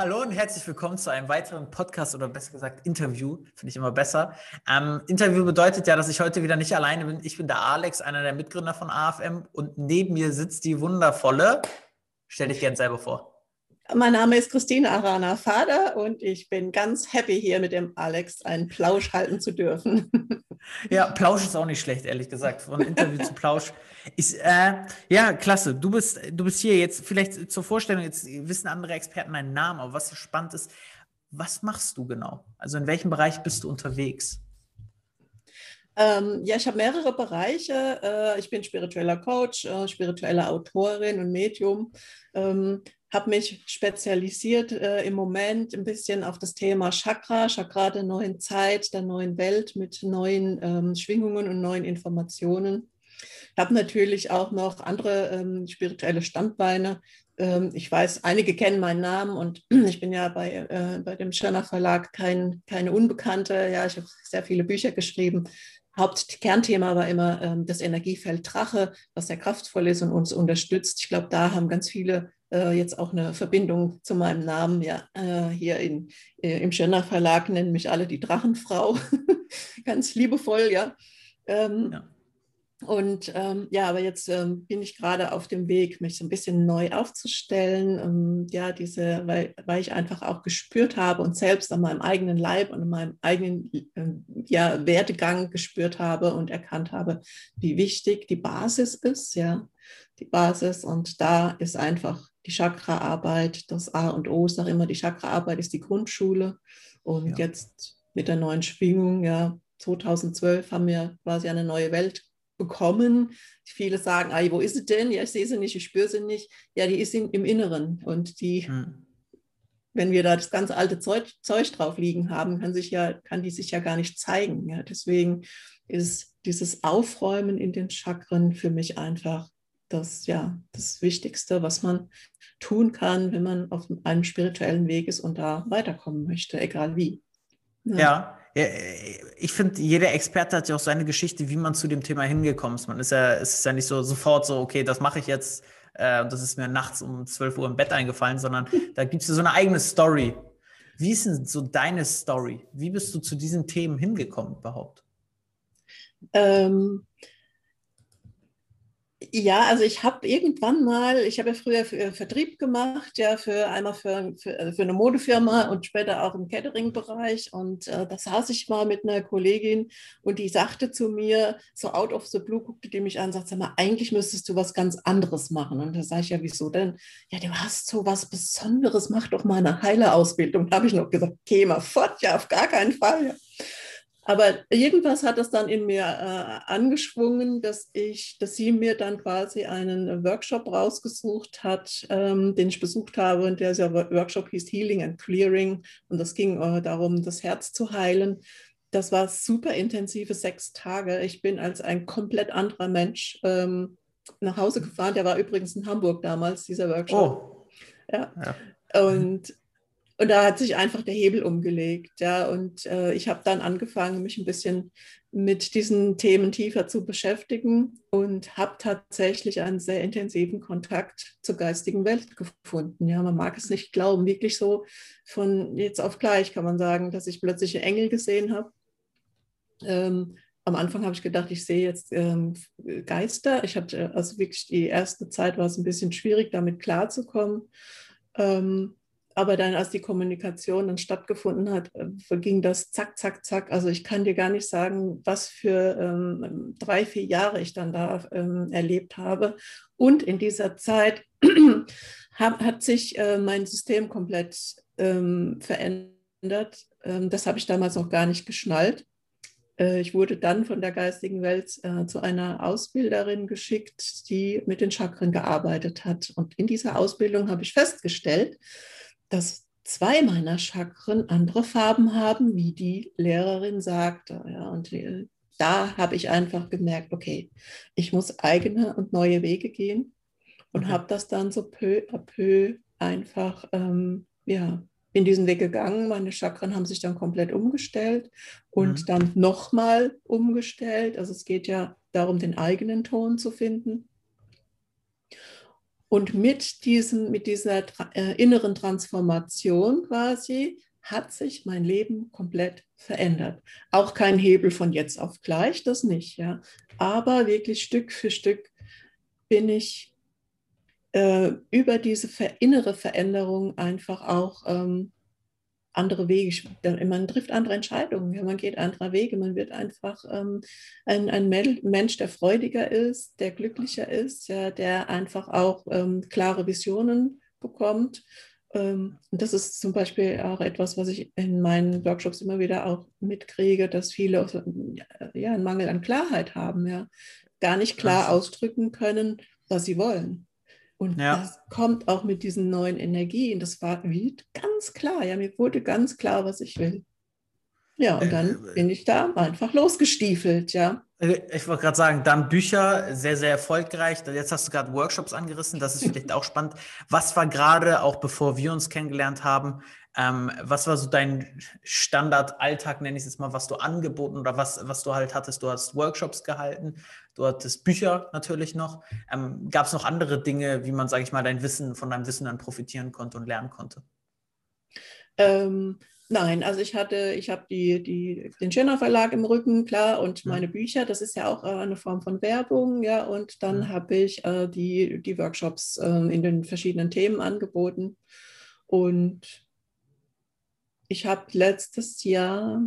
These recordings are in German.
Hallo und herzlich willkommen zu einem weiteren Podcast oder besser gesagt Interview. Finde ich immer besser. Ähm, Interview bedeutet ja, dass ich heute wieder nicht alleine bin. Ich bin der Alex, einer der Mitgründer von AFM und neben mir sitzt die wundervolle. Stell dich gerne selber vor. Mein Name ist Christine Arana Vater und ich bin ganz happy, hier mit dem Alex einen Plausch halten zu dürfen. Ja, Plausch ist auch nicht schlecht, ehrlich gesagt. Von Interview zu Plausch. Ist, äh, ja, klasse. Du bist, du bist hier jetzt, vielleicht zur Vorstellung, jetzt wissen andere Experten meinen Namen, aber was spannend ist, was machst du genau? Also in welchem Bereich bist du unterwegs? Ähm, ja, ich habe mehrere Bereiche. Äh, ich bin spiritueller Coach, äh, spirituelle Autorin und Medium. Ähm, habe mich spezialisiert äh, im Moment ein bisschen auf das Thema Chakra, Chakra der neuen Zeit, der neuen Welt mit neuen ähm, Schwingungen und neuen Informationen. Habe natürlich auch noch andere ähm, spirituelle Standbeine. Ähm, ich weiß, einige kennen meinen Namen und ich bin ja bei, äh, bei dem Schirner Verlag kein, keine Unbekannte. Ja, ich habe sehr viele Bücher geschrieben. Hauptkernthema war immer ähm, das Energiefeld Drache, was sehr kraftvoll ist und uns unterstützt. Ich glaube, da haben ganz viele äh, jetzt auch eine Verbindung zu meinem Namen. Ja, äh, hier in, äh, im Schöner Verlag nennen mich alle die Drachenfrau. Ganz liebevoll, ja. Ähm, ja. Und ähm, ja, aber jetzt ähm, bin ich gerade auf dem Weg, mich so ein bisschen neu aufzustellen. Ähm, ja, diese, weil, weil ich einfach auch gespürt habe und selbst an meinem eigenen Leib und an meinem eigenen äh, ja, Werdegang gespürt habe und erkannt habe, wie wichtig die Basis ist, ja, die Basis. Und da ist einfach die Chakraarbeit, das A und O, ich sage immer, die Chakraarbeit ist die Grundschule. Und ja. jetzt mit der neuen Schwingung, ja, 2012 haben wir quasi eine neue Welt bekommen. Viele sagen, ah, wo ist sie denn? Ja, ich sehe sie nicht, ich spüre sie nicht. Ja, die ist in, im Inneren. Und die, hm. wenn wir da das ganze alte Zeug, Zeug drauf liegen haben, kann, sich ja, kann die sich ja gar nicht zeigen. Ja, deswegen ist dieses Aufräumen in den Chakren für mich einfach das, ja, das Wichtigste, was man tun kann, wenn man auf einem spirituellen Weg ist und da weiterkommen möchte, egal wie. Ja, ja ich finde, jeder Experte hat ja auch seine Geschichte, wie man zu dem Thema hingekommen ist. Man ist ja, es ist ja nicht so sofort so, okay, das mache ich jetzt äh, und das ist mir nachts um 12 Uhr im Bett eingefallen, sondern da gibt es ja so eine eigene Story. Wie ist denn so deine Story? Wie bist du zu diesen Themen hingekommen überhaupt? Ähm, ja, also ich habe irgendwann mal, ich habe ja früher für Vertrieb gemacht, ja, für einmal für, für, äh, für eine Modefirma und später auch im Catering-Bereich. Und äh, da saß ich mal mit einer Kollegin und die sagte zu mir, so out of the blue, guckte die mich an und sagte, sag mal, eigentlich müsstest du was ganz anderes machen. Und da sage ich ja, wieso denn? Ja, du hast so was Besonderes, mach doch mal eine Heilerausbildung. Da habe ich noch gesagt, geh mal fort, ja, auf gar keinen Fall. Ja. Aber irgendwas hat das dann in mir äh, angeschwungen, dass ich, dass sie mir dann quasi einen Workshop rausgesucht hat, ähm, den ich besucht habe. Und der Workshop hieß Healing and Clearing. Und das ging äh, darum, das Herz zu heilen. Das war super intensive sechs Tage. Ich bin als ein komplett anderer Mensch ähm, nach Hause gefahren. Der war übrigens in Hamburg damals, dieser Workshop. Oh. Ja. ja. Und und da hat sich einfach der Hebel umgelegt. Ja, und äh, ich habe dann angefangen, mich ein bisschen mit diesen Themen tiefer zu beschäftigen und habe tatsächlich einen sehr intensiven Kontakt zur geistigen Welt gefunden. Ja, man mag es nicht glauben, wirklich so von jetzt auf gleich kann man sagen, dass ich plötzlich Engel gesehen habe. Ähm, am Anfang habe ich gedacht, ich sehe jetzt ähm, Geister. Ich hatte also wirklich die erste Zeit war es ein bisschen schwierig, damit klarzukommen. Ähm, aber dann, als die Kommunikation dann stattgefunden hat, äh, ging das zack, zack, zack. Also ich kann dir gar nicht sagen, was für ähm, drei, vier Jahre ich dann da ähm, erlebt habe. Und in dieser Zeit hat, hat sich äh, mein System komplett ähm, verändert. Ähm, das habe ich damals noch gar nicht geschnallt. Äh, ich wurde dann von der geistigen Welt äh, zu einer Ausbilderin geschickt, die mit den Chakren gearbeitet hat. Und in dieser Ausbildung habe ich festgestellt, dass zwei meiner Chakren andere Farben haben, wie die Lehrerin sagte. Ja, und äh, da habe ich einfach gemerkt, okay, ich muss eigene und neue Wege gehen und okay. habe das dann so peu à peu einfach, ähm, ja, in diesen Weg gegangen. Meine Chakren haben sich dann komplett umgestellt und mhm. dann nochmal umgestellt. Also es geht ja darum, den eigenen Ton zu finden. Und mit, diesem, mit dieser äh, inneren Transformation quasi hat sich mein Leben komplett verändert. Auch kein Hebel von jetzt auf gleich, das nicht, ja. Aber wirklich Stück für Stück bin ich äh, über diese innere Veränderung einfach auch ähm, andere Wege, man trifft andere Entscheidungen, man geht andere Wege, man wird einfach ähm, ein, ein Mensch, der freudiger ist, der glücklicher ist, ja, der einfach auch ähm, klare Visionen bekommt. Ähm, und das ist zum Beispiel auch etwas, was ich in meinen Workshops immer wieder auch mitkriege, dass viele ja, einen Mangel an Klarheit haben, ja, gar nicht klar ausdrücken können, was sie wollen. Und ja. das kommt auch mit diesen neuen Energien. Das war wie ganz klar. Ja, mir wurde ganz klar, was ich will. Ja, und dann äh, bin ich da einfach losgestiefelt, ja. Äh, ich wollte gerade sagen, dann Bücher, sehr, sehr erfolgreich. Jetzt hast du gerade Workshops angerissen, das ist vielleicht auch spannend. Was war gerade, auch bevor wir uns kennengelernt haben, ähm, was war so dein Standardalltag, nenne ich es jetzt mal, was du angeboten oder was, was du halt hattest? Du hast Workshops gehalten, du hattest Bücher natürlich noch. Ähm, Gab es noch andere Dinge, wie man, sage ich mal, dein Wissen, von deinem Wissen dann profitieren konnte und lernen konnte? Ähm, nein, also ich hatte, ich habe die, die, den Schirner Verlag im Rücken, klar, und meine Bücher, das ist ja auch äh, eine Form von Werbung, ja, und dann ja. habe ich äh, die, die Workshops äh, in den verschiedenen Themen angeboten. Und ich habe letztes Jahr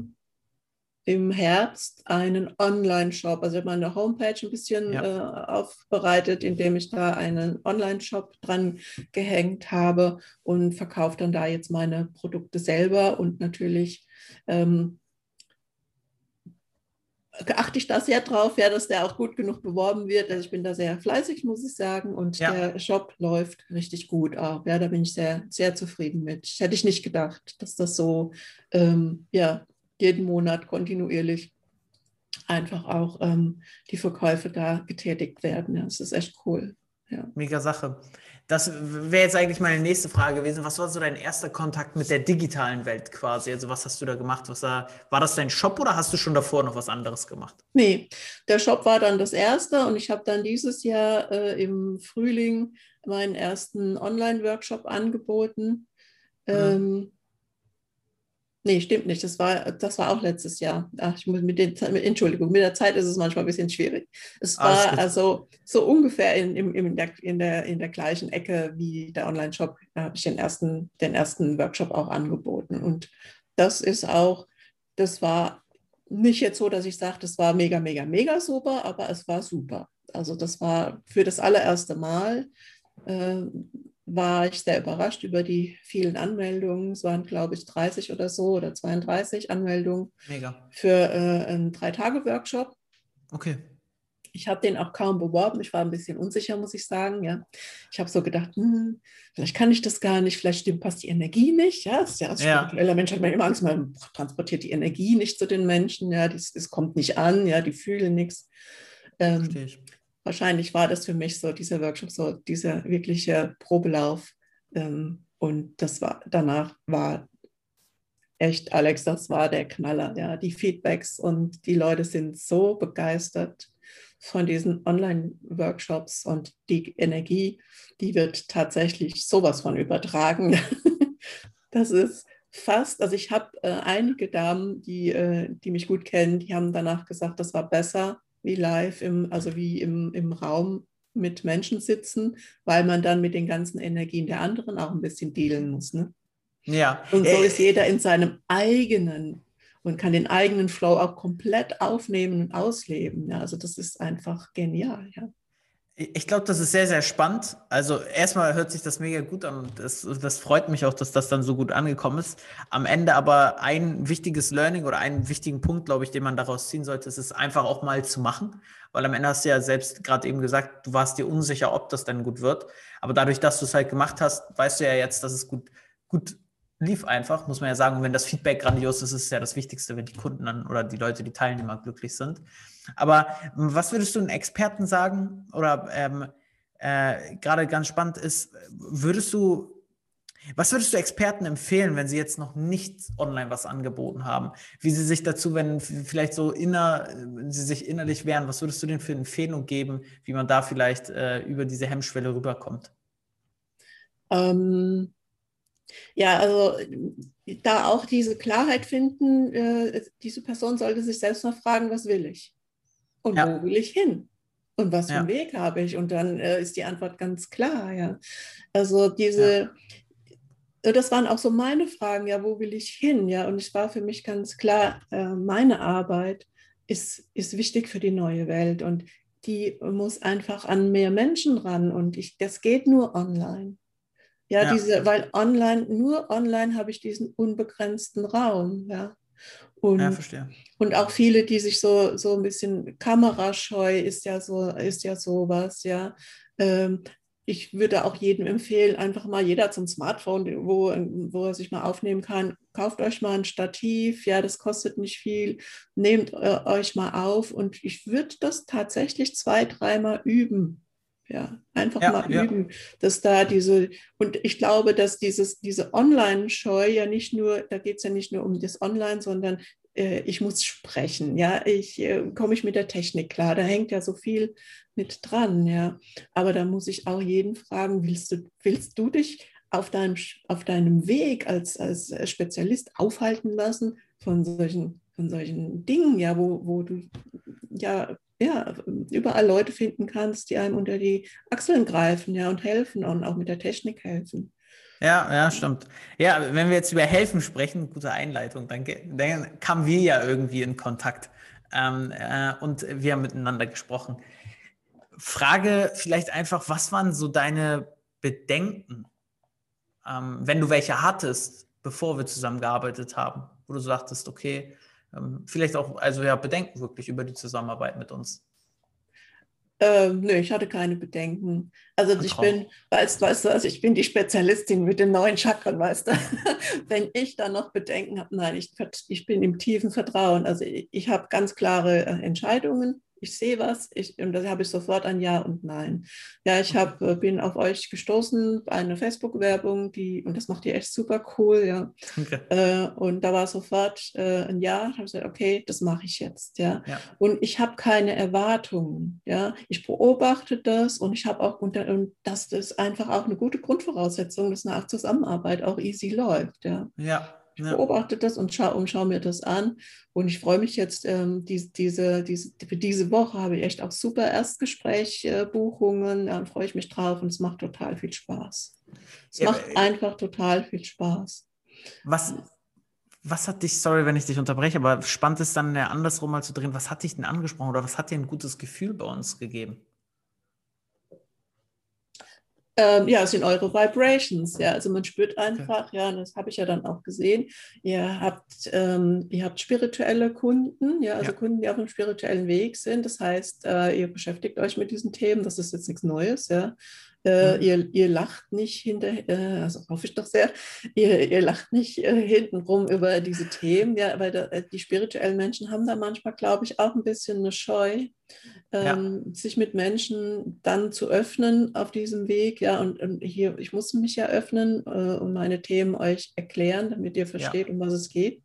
im Herbst einen Online-Shop, also ich habe meine Homepage ein bisschen ja. äh, aufbereitet, indem ich da einen Online-Shop dran gehängt habe und verkaufe dann da jetzt meine Produkte selber und natürlich ähm, achte ich da sehr drauf, ja, dass der auch gut genug beworben wird. Also ich bin da sehr fleißig, muss ich sagen. Und ja. der Shop läuft richtig gut auch. Ja, da bin ich sehr, sehr zufrieden mit. Hätte ich nicht gedacht, dass das so ähm, ja, jeden Monat kontinuierlich einfach auch ähm, die Verkäufe da getätigt werden. Ja, das ist echt cool. Ja. Mega Sache. Das wäre jetzt eigentlich meine nächste Frage gewesen. Was war so dein erster Kontakt mit der digitalen Welt quasi? Also was hast du da gemacht? Was war, war das dein Shop oder hast du schon davor noch was anderes gemacht? Nee, der Shop war dann das erste und ich habe dann dieses Jahr äh, im Frühling meinen ersten Online-Workshop angeboten. Mhm. Ähm, Nee, stimmt nicht. Das war, das war auch letztes Jahr. Ach, ich muss mit den, mit, Entschuldigung, mit der Zeit ist es manchmal ein bisschen schwierig. Es war also so ungefähr in, in, in, der, in, der, in der gleichen Ecke wie der Online-Shop, da habe ich den ersten, den ersten Workshop auch angeboten. Und das ist auch, das war nicht jetzt so, dass ich sage, das war mega, mega, mega super, aber es war super. Also das war für das allererste Mal. Äh, war ich sehr überrascht über die vielen Anmeldungen. Es waren, glaube ich, 30 oder so oder 32 Anmeldungen Mega. für äh, einen Drei-Tage-Workshop. Okay. Ich habe den auch kaum beworben. Ich war ein bisschen unsicher, muss ich sagen. Ja. Ich habe so gedacht, hm, vielleicht kann ich das gar nicht, vielleicht stimmt, passt die Energie nicht. Ja, das ist ja als ja. spiritueller Mensch hat man immer Angst, man transportiert die Energie nicht zu den Menschen. Ja, es kommt nicht an, ja, die fühlen nichts. Ähm, Verstehe ich wahrscheinlich war das für mich so dieser Workshop, so dieser wirkliche Probelauf. Ähm, und das war danach war echt, Alex, das war der Knaller. Ja, die Feedbacks und die Leute sind so begeistert von diesen Online-Workshops und die Energie, die wird tatsächlich sowas von übertragen. das ist fast, also ich habe äh, einige Damen, die, äh, die mich gut kennen, die haben danach gesagt, das war besser wie live, im, also wie im, im Raum mit Menschen sitzen, weil man dann mit den ganzen Energien der anderen auch ein bisschen dealen muss. Ne? Ja. Und so äh, ist jeder in seinem eigenen und kann den eigenen Flow auch komplett aufnehmen und ausleben. Ja, also das ist einfach genial. Ja. Ich glaube, das ist sehr, sehr spannend. Also erstmal hört sich das mega gut an und das, das freut mich auch, dass das dann so gut angekommen ist. Am Ende aber ein wichtiges Learning oder einen wichtigen Punkt, glaube ich, den man daraus ziehen sollte, ist es einfach auch mal zu machen. Weil am Ende hast du ja selbst gerade eben gesagt, du warst dir unsicher, ob das dann gut wird. Aber dadurch, dass du es halt gemacht hast, weißt du ja jetzt, dass es gut, gut lief einfach, muss man ja sagen. Und wenn das Feedback grandios ist, ist es ja das Wichtigste, wenn die Kunden dann oder die Leute, die Teilnehmer glücklich sind. Aber was würdest du den Experten sagen? Oder ähm, äh, gerade ganz spannend ist, würdest du, was würdest du Experten empfehlen, wenn sie jetzt noch nicht online was angeboten haben? Wie sie sich dazu, wenn vielleicht so inner, sie sich innerlich wehren, was würdest du denen für eine Empfehlung geben, wie man da vielleicht äh, über diese Hemmschwelle rüberkommt? Ähm, ja, also da auch diese Klarheit finden, äh, diese Person sollte sich selbst mal fragen, was will ich? Und ja. wo will ich hin? Und was für einen Weg habe ich? Und dann äh, ist die Antwort ganz klar, ja. Also diese, ja. das waren auch so meine Fragen, ja, wo will ich hin? Ja, und es war für mich ganz klar, äh, meine Arbeit ist, ist wichtig für die neue Welt und die muss einfach an mehr Menschen ran und ich, das geht nur online. Ja, ja, diese, weil online, nur online habe ich diesen unbegrenzten Raum, ja. Und, ja, verstehe. Und auch viele, die sich so, so ein bisschen kamerascheu ist ja so, ist ja sowas, ja. Ähm, ich würde auch jedem empfehlen, einfach mal jeder zum Smartphone, wo, wo er sich mal aufnehmen kann. Kauft euch mal ein Stativ, ja, das kostet nicht viel. Nehmt äh, euch mal auf und ich würde das tatsächlich zwei, dreimal üben. Ja, einfach ja, mal ja. üben, dass da diese, und ich glaube, dass dieses, diese Online-Scheu ja nicht nur, da geht es ja nicht nur um das Online, sondern äh, ich muss sprechen, ja, ich äh, komme ich mit der Technik klar, da hängt ja so viel mit dran, ja. Aber da muss ich auch jeden fragen, willst du, willst du dich auf deinem, auf deinem Weg als, als Spezialist aufhalten lassen von solchen, von solchen Dingen, ja, wo, wo du ja ja, überall Leute finden kannst, die einem unter die Achseln greifen ja, und helfen und auch mit der Technik helfen. Ja, ja, stimmt. Ja, wenn wir jetzt über Helfen sprechen, gute Einleitung, danke, dann kamen wir ja irgendwie in Kontakt ähm, äh, und wir haben miteinander gesprochen. Frage vielleicht einfach, was waren so deine Bedenken, ähm, wenn du welche hattest, bevor wir zusammengearbeitet haben, wo du sagtest, okay, vielleicht auch, also ja, Bedenken wirklich über die Zusammenarbeit mit uns. Ähm, nö, ich hatte keine Bedenken. Also ich bin, weißt, weißt du was, ich bin die Spezialistin mit den neuen Chakren, weißt du. Wenn ich da noch Bedenken habe, nein, ich, ich bin im tiefen Vertrauen. Also ich, ich habe ganz klare äh, Entscheidungen ich sehe was, ich, und da habe ich sofort ein Ja und Nein. Ja, ich hab, äh, bin auf euch gestoßen, eine Facebook-Werbung, die, und das macht ihr echt super cool, ja. Okay. Äh, und da war sofort äh, ein Ja, habe gesagt, okay, das mache ich jetzt, ja. ja. Und ich habe keine Erwartungen, ja. Ich beobachte das und ich habe auch, unter, und das ist einfach auch eine gute Grundvoraussetzung, dass eine Zusammenarbeit auch easy läuft, ja. Ja, ich ja. beobachte das und schaue und schau mir das an. Und ich freue mich jetzt, ähm, die, diese, diese, für diese Woche habe ich echt auch super Erstgespräch-Buchungen. Äh, da freue ich mich drauf und es macht total viel Spaß. Es ja, macht einfach total viel Spaß. Was, was hat dich, sorry, wenn ich dich unterbreche, aber spannend ist dann ja andersrum mal zu drehen, was hat dich denn angesprochen oder was hat dir ein gutes Gefühl bei uns gegeben? Ähm, ja, es sind eure Vibrations, ja. Also man spürt einfach, okay. ja, das habe ich ja dann auch gesehen. Ihr habt, ähm, ihr habt spirituelle Kunden, ja, also ja. Kunden, die auf einem spirituellen Weg sind. Das heißt, äh, ihr beschäftigt euch mit diesen Themen, das ist jetzt nichts Neues, ja. Äh, mhm. ihr, ihr lacht nicht hinter, äh, also hoffe ich doch sehr, ihr, ihr lacht nicht äh, hintenrum über diese Themen, ja, weil da, äh, die spirituellen Menschen haben da manchmal, glaube ich, auch ein bisschen eine Scheu, ähm, ja. sich mit Menschen dann zu öffnen auf diesem Weg, ja, und, und hier, ich muss mich ja öffnen äh, und meine Themen euch erklären, damit ihr versteht, ja. um was es geht,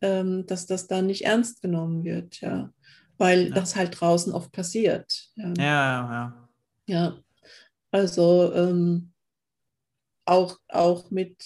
ähm, dass das dann nicht ernst genommen wird, ja, weil ja. das halt draußen oft passiert. Ja, ja, ja. Ja, also ähm, auch, auch mit,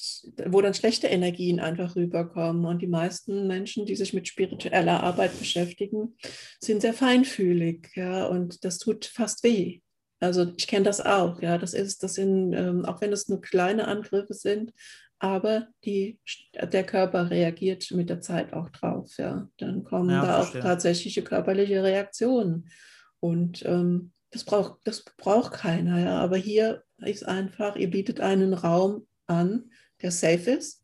wo dann schlechte Energien einfach rüberkommen. Und die meisten Menschen, die sich mit spiritueller Arbeit beschäftigen, sind sehr feinfühlig, ja, und das tut fast weh. Also ich kenne das auch, ja, das ist, das sind, ähm, auch wenn es nur kleine Angriffe sind, aber die, der Körper reagiert mit der Zeit auch drauf, ja. Dann kommen ja, da verstehe. auch tatsächliche körperliche Reaktionen. Und ähm, das braucht, das braucht keiner, ja. Aber hier ist einfach, ihr bietet einen Raum an, der safe ist,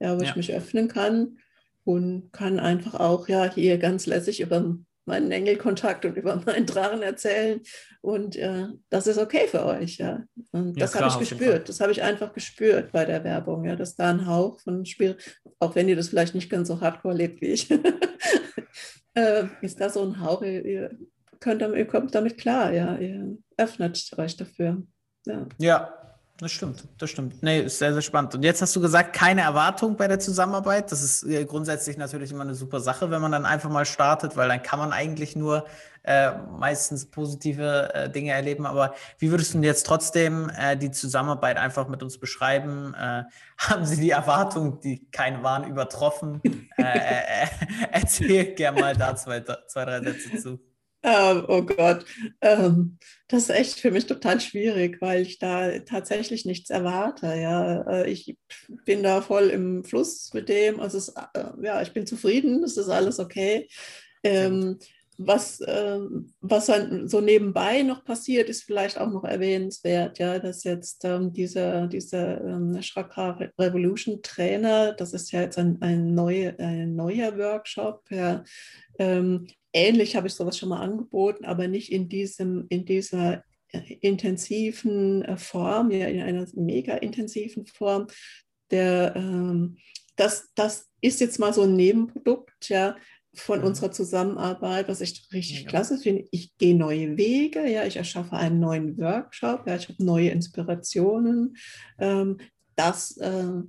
ja, wo ja. ich mich öffnen kann und kann einfach auch ja hier ganz lässig über meinen Engelkontakt und über meinen Drachen erzählen. Und äh, das ist okay für euch, ja. Und das ja, habe ich gespürt. Das habe ich einfach gespürt bei der Werbung, ja, dass da ein Hauch von Spiel, auch wenn ihr das vielleicht nicht ganz so hardcore lebt wie ich, äh, ist da so ein Hauch, ihr, könnt, ihr kommt damit klar, ja. Ihr öffnet euch dafür. Ja. ja. Das stimmt, das stimmt. Nee, ist sehr, sehr spannend. Und jetzt hast du gesagt, keine Erwartung bei der Zusammenarbeit. Das ist äh, grundsätzlich natürlich immer eine super Sache, wenn man dann einfach mal startet, weil dann kann man eigentlich nur äh, meistens positive äh, Dinge erleben. Aber wie würdest du jetzt trotzdem äh, die Zusammenarbeit einfach mit uns beschreiben? Äh, haben Sie die Erwartung, die keine waren, übertroffen? Äh, erzähl gerne mal da zwei, zwei, drei Sätze zu. Ähm, oh Gott, ähm, das ist echt für mich total schwierig, weil ich da tatsächlich nichts erwarte. Ja, äh, ich bin da voll im Fluss mit dem. Also es, äh, ja, ich bin zufrieden, es ist alles okay. Ähm, was, was so nebenbei noch passiert, ist vielleicht auch noch erwähnenswert, ja, dass jetzt dieser, dieser ähm, Shrakar Revolution Trainer, das ist ja jetzt ein, ein, neue, ein neuer Workshop, ja, ähm, ähnlich habe ich sowas schon mal angeboten, aber nicht in, diesem, in dieser äh, intensiven äh, Form, ja, in einer mega intensiven Form. Der, ähm, das, das ist jetzt mal so ein Nebenprodukt, ja, von mhm. unserer Zusammenarbeit, was ich richtig ja. klasse finde. Ich gehe neue Wege, ja, ich erschaffe einen neuen Workshop, ja, ich habe neue Inspirationen. Ähm, das, äh,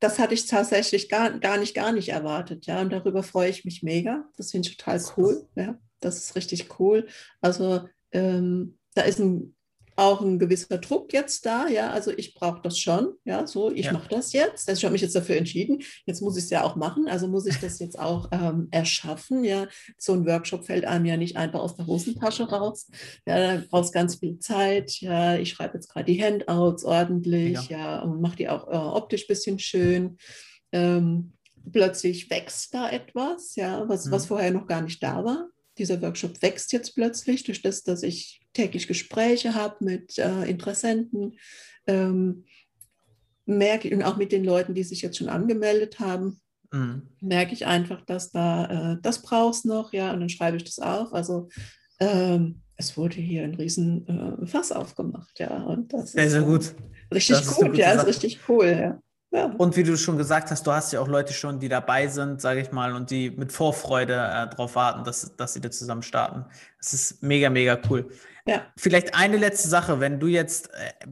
das hatte ich tatsächlich gar, gar nicht, gar nicht erwartet. Ja, und darüber freue ich mich mega. Das finde ich total cool. Ja, das ist richtig cool. Also ähm, da ist ein auch ein gewisser Druck jetzt da, ja, also ich brauche das schon, ja, so, ich ja. mache das jetzt, also ich habe mich jetzt dafür entschieden, jetzt muss ich es ja auch machen, also muss ich das jetzt auch ähm, erschaffen, ja, so ein Workshop fällt einem ja nicht einfach aus der Hosentasche raus, ja, da brauchst ganz viel Zeit, ja, ich schreibe jetzt gerade die Handouts ordentlich, ja, ja und mache die auch äh, optisch ein bisschen schön, ähm, plötzlich wächst da etwas, ja, was, mhm. was vorher noch gar nicht da war, dieser Workshop wächst jetzt plötzlich durch das, dass ich täglich Gespräche habe mit äh, Interessenten, ähm, merke und auch mit den Leuten, die sich jetzt schon angemeldet haben, mhm. merke ich einfach, dass da äh, das brauchst noch, ja, und dann schreibe ich das auf. Also ähm, es wurde hier ein riesen äh, Fass aufgemacht, ja, und das sehr, ist sehr gut. Richtig gut, ja, ist richtig cool, ja. Ja. Und wie du schon gesagt hast, du hast ja auch Leute schon, die dabei sind, sage ich mal, und die mit Vorfreude äh, darauf warten, dass, dass sie da zusammen starten. Das ist mega, mega cool. Ja. Vielleicht eine letzte Sache, wenn du jetzt, äh,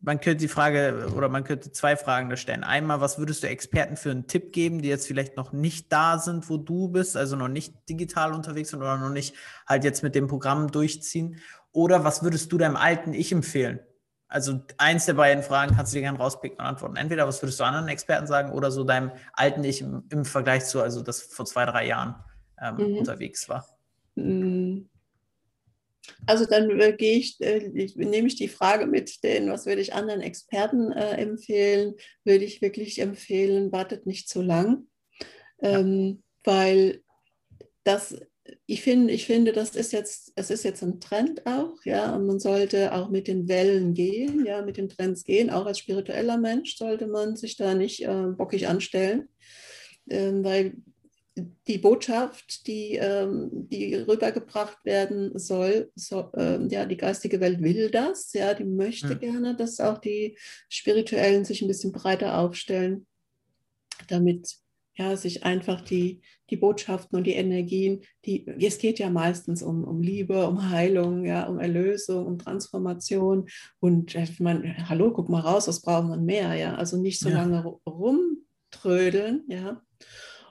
man könnte die Frage oder man könnte zwei Fragen da stellen. Einmal, was würdest du Experten für einen Tipp geben, die jetzt vielleicht noch nicht da sind, wo du bist, also noch nicht digital unterwegs sind oder noch nicht halt jetzt mit dem Programm durchziehen? Oder was würdest du deinem alten Ich empfehlen? Also eins der beiden Fragen kannst du dir gerne rauspicken und antworten. Entweder was würdest du anderen Experten sagen oder so deinem alten Ich im, im Vergleich zu, also das vor zwei, drei Jahren ähm, mhm. unterwegs war. Mhm. Also dann äh, gehe ich, äh, ich, nehme ich die Frage mit, den, was würde ich anderen Experten äh, empfehlen, würde ich wirklich empfehlen, wartet nicht zu lang, ähm, weil das ich finde, ich finde, das ist jetzt, es ist jetzt ein Trend auch, ja, und man sollte auch mit den Wellen gehen, ja, mit den Trends gehen. Auch als spiritueller Mensch sollte man sich da nicht äh, bockig anstellen, ähm, weil die Botschaft, die, ähm, die rübergebracht werden soll, so, äh, ja, die geistige Welt will das, ja, die möchte mhm. gerne, dass auch die Spirituellen sich ein bisschen breiter aufstellen, damit ja, sich einfach die, die Botschaften und die Energien, die, es geht ja meistens um, um Liebe, um Heilung, ja, um Erlösung, um Transformation. Und ich meine, hallo, guck mal raus, was braucht man mehr, ja? Also nicht so ja. lange rumtrödeln, ja.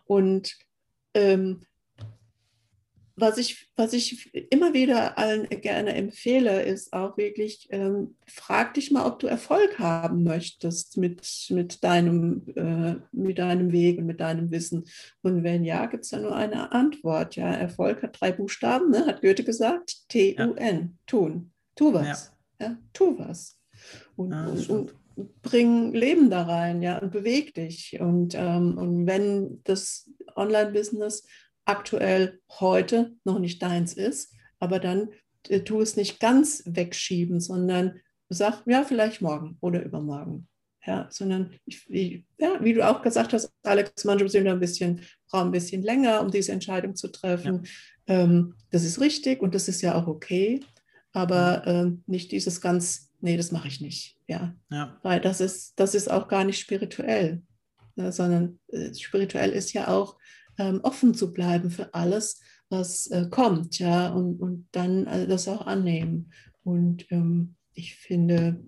Und ähm, was ich, was ich immer wieder allen gerne empfehle, ist auch wirklich, ähm, frag dich mal, ob du Erfolg haben möchtest mit, mit, deinem, äh, mit deinem Weg und mit deinem Wissen. Und wenn ja, gibt es da nur eine Antwort. Ja, Erfolg hat drei Buchstaben, ne? hat Goethe gesagt. T-U-N, ja. tun. Tu was. Ja. ja. tu was. Und, ja, und, und, bring Leben da rein, ja, und beweg dich. Und, ähm, und wenn das Online-Business aktuell heute noch nicht deins ist, aber dann äh, tu es nicht ganz wegschieben, sondern sag, ja, vielleicht morgen oder übermorgen. Ja, sondern ich, ich, ja, wie du auch gesagt hast, Alex, manchmal sind ein bisschen, brauchen ein bisschen länger, um diese Entscheidung zu treffen. Ja. Ähm, das ist richtig und das ist ja auch okay, aber mhm. ähm, nicht dieses ganz, nee, das mache ich nicht. Ja. ja. Weil das ist, das ist auch gar nicht spirituell, ne, sondern äh, spirituell ist ja auch ähm, offen zu bleiben für alles, was äh, kommt, ja, und, und dann äh, das auch annehmen. Und ähm, ich finde,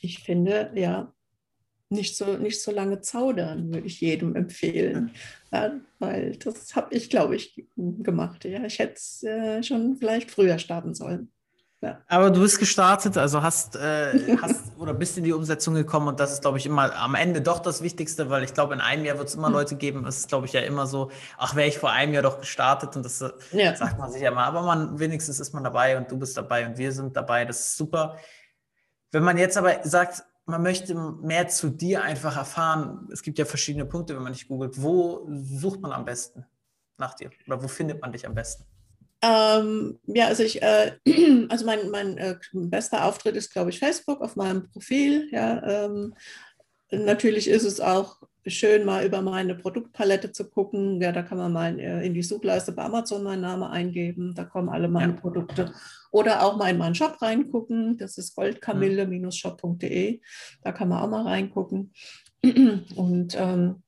ich finde, ja, nicht so, nicht so lange zaudern, würde ich jedem empfehlen. Ja, weil das habe ich, glaube ich, gemacht. Ja, ich hätte es äh, schon vielleicht früher starten sollen. Ja. Aber du bist gestartet, also hast, äh, hast oder bist in die Umsetzung gekommen und das ist, glaube ich, immer am Ende doch das Wichtigste, weil ich glaube, in einem Jahr wird es immer hm. Leute geben. Es ist, glaube ich, ja immer so, ach, wäre ich vor einem Jahr doch gestartet und das äh, ja. sagt man sich ja mal. Aber man, wenigstens ist man dabei und du bist dabei und wir sind dabei. Das ist super. Wenn man jetzt aber sagt, man möchte mehr zu dir einfach erfahren. Es gibt ja verschiedene Punkte, wenn man dich googelt. Wo sucht man am besten nach dir? Oder wo findet man dich am besten? Ähm, ja, also ich, äh, also mein, mein äh, bester Auftritt ist, glaube ich, Facebook auf meinem Profil. Ja, ähm, natürlich ist es auch schön, mal über meine Produktpalette zu gucken. Ja, da kann man mal äh, in die Suchleiste bei Amazon meinen Namen eingeben. Da kommen alle meine ja. Produkte. Oder auch mal in meinen Shop reingucken. Das ist goldkamille-shop.de. Da kann man auch mal reingucken. Und ähm,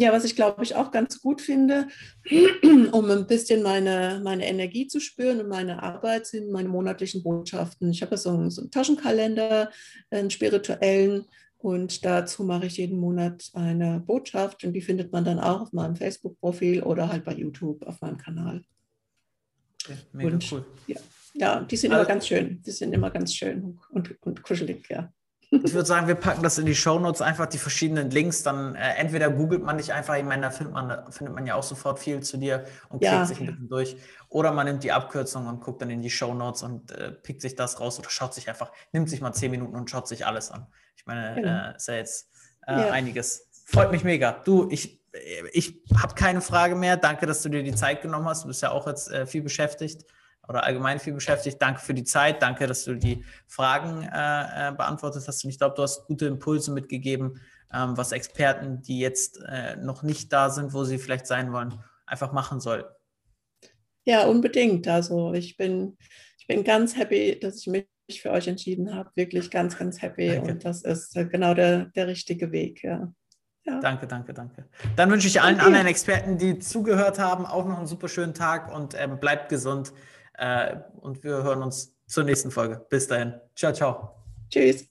ja, was ich glaube ich auch ganz gut finde, um ein bisschen meine, meine Energie zu spüren und meine Arbeit, sind meine monatlichen Botschaften. Ich habe so so einen Taschenkalender, einen spirituellen, und dazu mache ich jeden Monat eine Botschaft und die findet man dann auch auf meinem Facebook-Profil oder halt bei YouTube auf meinem Kanal. Okay, mega und, cool. Ja, ja, die sind also, immer ganz schön. Die sind immer ganz schön und, und kuschelig, ja. Ich würde sagen, wir packen das in die Show Notes einfach die verschiedenen Links. Dann äh, entweder googelt man dich einfach, ich meine, da findet man, findet man ja auch sofort viel zu dir und klickt ja. sich ein bisschen durch. Oder man nimmt die Abkürzung und guckt dann in die Show Notes und äh, pickt sich das raus oder schaut sich einfach, nimmt sich mal zehn Minuten und schaut sich alles an. Ich meine, genau. äh, ist ja jetzt äh, ja. einiges. Freut mich mega. Du, ich, ich habe keine Frage mehr. Danke, dass du dir die Zeit genommen hast. Du bist ja auch jetzt äh, viel beschäftigt oder allgemein viel beschäftigt. Danke für die Zeit. Danke, dass du die Fragen äh, äh, beantwortet hast. Und ich glaube, du hast gute Impulse mitgegeben, ähm, was Experten, die jetzt äh, noch nicht da sind, wo sie vielleicht sein wollen, einfach machen sollten. Ja, unbedingt. Also ich bin, ich bin ganz happy, dass ich mich für euch entschieden habe. Wirklich ganz, ganz happy. Danke. Und das ist äh, genau der, der richtige Weg, ja. Ja. Danke, danke, danke. Dann wünsche ich allen okay. anderen Experten, die zugehört haben, auch noch einen super schönen Tag und ähm, bleibt gesund. Äh, und wir hören uns zur nächsten Folge. Bis dahin. Ciao, ciao. Tschüss.